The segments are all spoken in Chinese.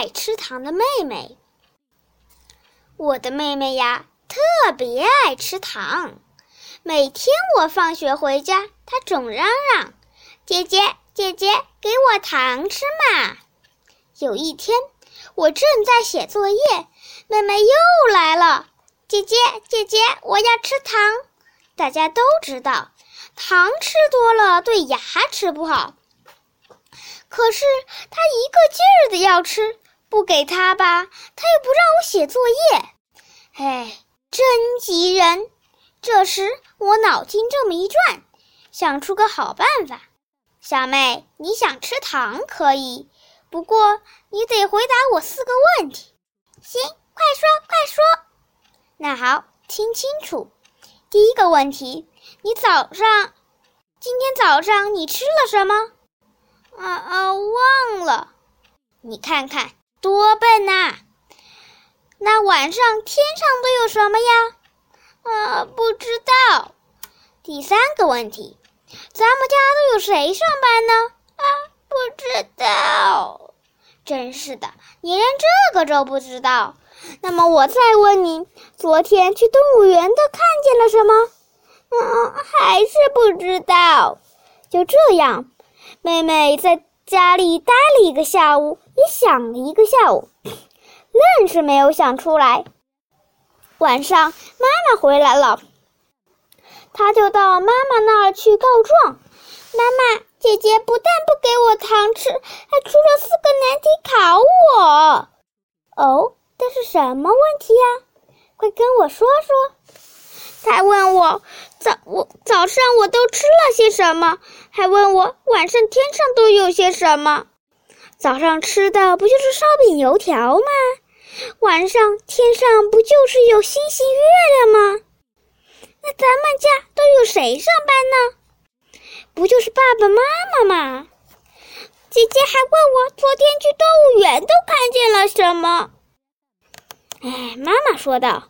爱吃糖的妹妹。我的妹妹呀，特别爱吃糖。每天我放学回家，她总嚷嚷：“姐姐，姐姐，给我糖吃嘛！”有一天，我正在写作业，妹妹又来了：“姐姐，姐姐，我要吃糖。”大家都知道，糖吃多了对牙齿不好。可是她一个劲儿的要吃。不给他吧，他又不让我写作业，哎，真急人！这时我脑筋这么一转，想出个好办法。小妹，你想吃糖可以，不过你得回答我四个问题。行，快说快说。那好，听清楚。第一个问题，你早上，今天早上你吃了什么？啊啊，忘了。你看看。多笨呐！那晚上天上都有什么呀？啊，不知道。第三个问题，咱们家都有谁上班呢？啊，不知道。真是的，你连这个都不知道。那么我再问你，昨天去动物园都看见了什么？嗯，还是不知道。就这样，妹妹在。家里待了一个下午，也想了一个下午，愣是没有想出来。晚上妈妈回来了，他就到妈妈那儿去告状：“妈妈，姐姐不但不给我糖吃，还出了四个难题考我。”哦，这是什么问题呀？快跟我说说。他问我早我早上我都吃了些什么，还问我晚上天上都有些什么。早上吃的不就是烧饼油条吗？晚上天上不就是有星星月亮吗？那咱们家都有谁上班呢？不就是爸爸妈妈吗？姐姐还问我昨天去动物园都看见了什么。哎，妈妈说道。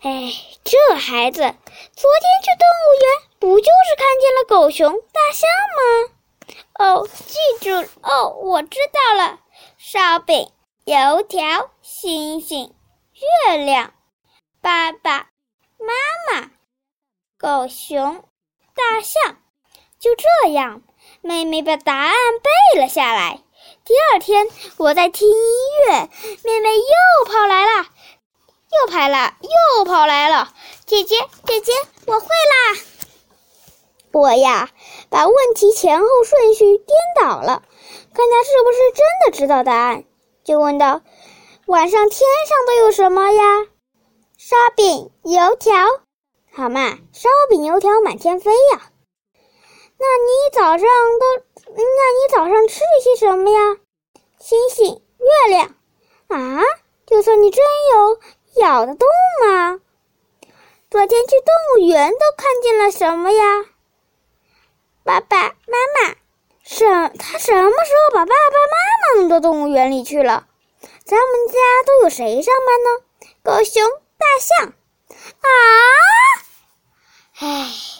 哎，这孩子，昨天去动物园不就是看见了狗熊、大象吗？哦，记住哦，我知道了。烧饼、油条、星星、月亮、爸爸妈妈、狗熊、大象，就这样，妹妹把答案背了下来。第二天，我在听音乐，妹妹又跑来了。又跑了，又跑来了，姐姐，姐姐，我会啦！我呀，把问题前后顺序颠倒了，看他是不是真的知道答案，就问道：“晚上天上都有什么呀？”烧饼、油条，好嘛，烧饼、油条满天飞呀。那你早上都，那你早上吃了些什么呀？星星、月亮。啊，就算你真有。咬得动吗？昨天去动物园都看见了什么呀？爸爸妈妈，什他什么时候把爸爸妈妈弄到动物园里去了？咱们家都有谁上班呢？狗熊、大象。啊！唉。